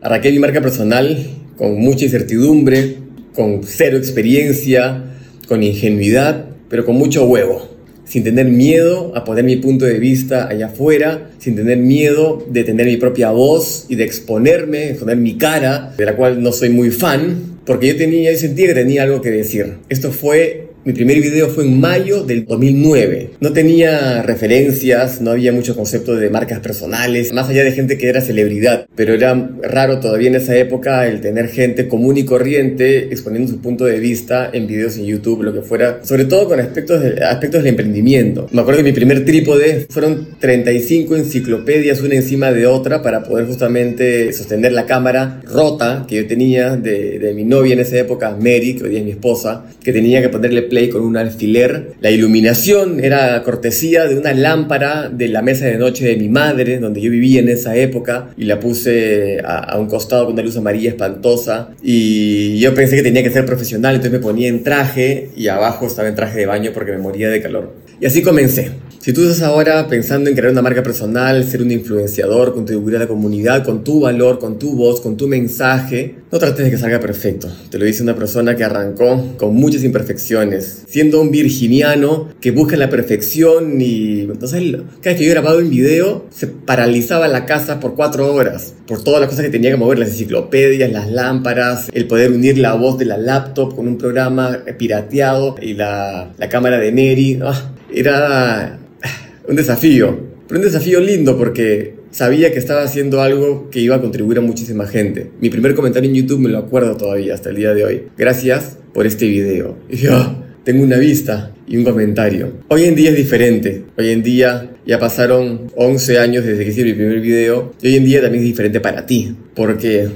Arranqué mi marca personal con mucha incertidumbre, con cero experiencia, con ingenuidad, pero con mucho huevo. Sin tener miedo a poner mi punto de vista allá afuera, sin tener miedo de tener mi propia voz y de exponerme, exponer mi cara, de la cual no soy muy fan, porque yo tenía, yo sentía que tenía algo que decir. Esto fue mi primer video fue en mayo del 2009. No tenía referencias, no había mucho concepto de marcas personales, más allá de gente que era celebridad. Pero era raro todavía en esa época el tener gente común y corriente exponiendo su punto de vista en videos en YouTube, lo que fuera, sobre todo con aspectos, de, aspectos del emprendimiento. Me acuerdo que mi primer trípode fueron 35 enciclopedias una encima de otra para poder justamente sostener la cámara rota que yo tenía de, de mi novia en esa época, Mary, que hoy es mi esposa, que tenía que ponerle play con un alfiler. La iluminación era cortesía de una lámpara de la mesa de noche de mi madre, donde yo vivía en esa época, y la puse a, un costado con una luz amarilla espantosa. Y yo pensé que tenía que ser profesional, entonces me ponía en traje y abajo estaba en traje de baño porque me moría de calor. Y así comencé. Si tú estás ahora pensando en crear una marca personal, ser un influenciador, contribuir a la comunidad con tu valor, con tu voz, con tu mensaje, no trates de que salga perfecto. Te lo dice una persona que arrancó con muchas imperfecciones, siendo un virginiano que busca la perfección y entonces cada vez que yo grababa un video se paralizaba la casa por cuatro horas por todas las cosas que tenía que mover, las enciclopedias, las lámparas, el poder unir la voz de la laptop con un programa pirateado y la, la cámara de Neri. Ah, era un desafío, pero un desafío lindo porque sabía que estaba haciendo algo que iba a contribuir a muchísima gente. Mi primer comentario en YouTube me lo acuerdo todavía hasta el día de hoy. Gracias por este video. Y yo, tengo una vista y un comentario. Hoy en día es diferente. Hoy en día ya pasaron 11 años desde que hice mi primer video y hoy en día también es diferente para ti. Porque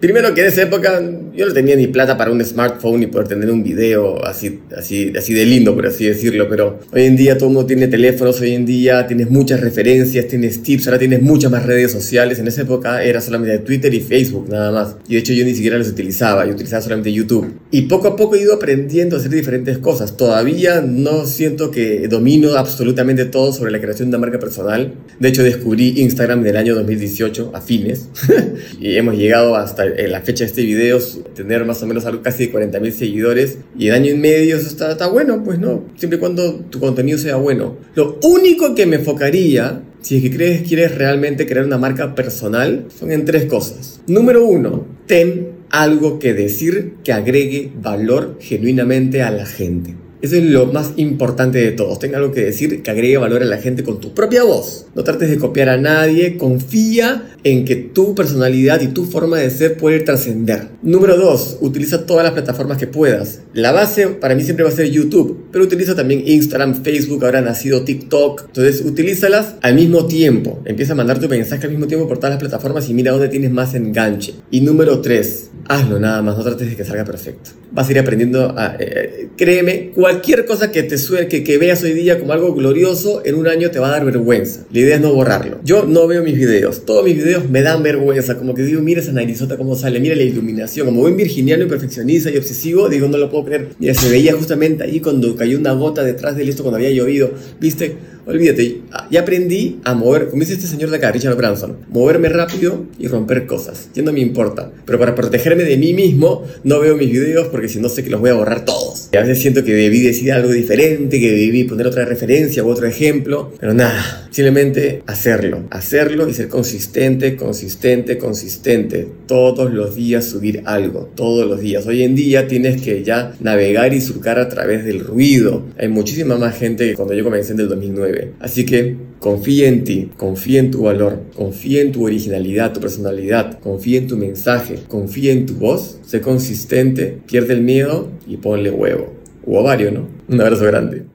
Primero que en esa época yo no tenía ni plata para un smartphone ni poder tener un video así, así, así de lindo, por así decirlo, pero hoy en día todo el mundo tiene teléfonos, hoy en día tienes muchas referencias, tienes tips, ahora tienes muchas más redes sociales. En esa época era solamente Twitter y Facebook nada más. Y de hecho yo ni siquiera los utilizaba, yo utilizaba solamente YouTube. Y poco a poco he ido aprendiendo a hacer diferentes cosas. Todavía no siento que domino absolutamente todo sobre la creación de una marca personal. De hecho descubrí Instagram en el año 2018, a fines, y hemos llegado hasta en la fecha de este video, tener más o menos algo casi de 40 mil seguidores y en año y medio eso está, está bueno, pues no, siempre y cuando tu contenido sea bueno. Lo único que me enfocaría, si es que crees, quieres realmente crear una marca personal, son en tres cosas. Número uno, ten algo que decir que agregue valor genuinamente a la gente. Eso es lo más importante de todos. Tenga algo que decir que agregue valor a la gente con tu propia voz. No trates de copiar a nadie. Confía en que tu personalidad y tu forma de ser puede trascender. Número 2. Utiliza todas las plataformas que puedas. La base para mí siempre va a ser YouTube, pero utiliza también Instagram, Facebook, ahora ha nacido TikTok. Entonces, utilízalas al mismo tiempo. Empieza a mandar tu mensaje al mismo tiempo por todas las plataformas y mira dónde tienes más enganche. Y número 3. Hazlo nada más, no trates de que salga perfecto. Vas a ir aprendiendo a... Eh, créeme, cualquier cosa que te suene, que, que veas hoy día como algo glorioso, en un año te va a dar vergüenza. La idea es no borrarlo. Yo no veo mis videos. Todos mis videos me dan vergüenza. Como que digo, mira esa narizota cómo sale, mira la iluminación. Como buen virginiano y perfeccionista y obsesivo, digo, no lo puedo creer. Mira, se veía justamente ahí cuando cayó una gota detrás de esto cuando había llovido. ¿Viste? Olvídate, ya aprendí a mover, como dice este señor de acá, Richard Branson, moverme rápido y romper cosas. Ya no me importa. Pero para protegerme de mí mismo, no veo mis videos porque si no sé que los voy a borrar todos. Y a veces siento que debí decir algo diferente, que debí poner otra referencia u otro ejemplo. Pero nada, simplemente hacerlo. Hacerlo y ser consistente, consistente, consistente. Todos los días subir algo. Todos los días. Hoy en día tienes que ya navegar y surcar a través del ruido. Hay muchísima más gente que cuando yo comencé en el 2009 Así que confía en ti, confía en tu valor, confía en tu originalidad, tu personalidad, confía en tu mensaje, confía en tu voz, sé consistente, pierde el miedo y ponle huevo. O ovario, ¿no? Un abrazo grande.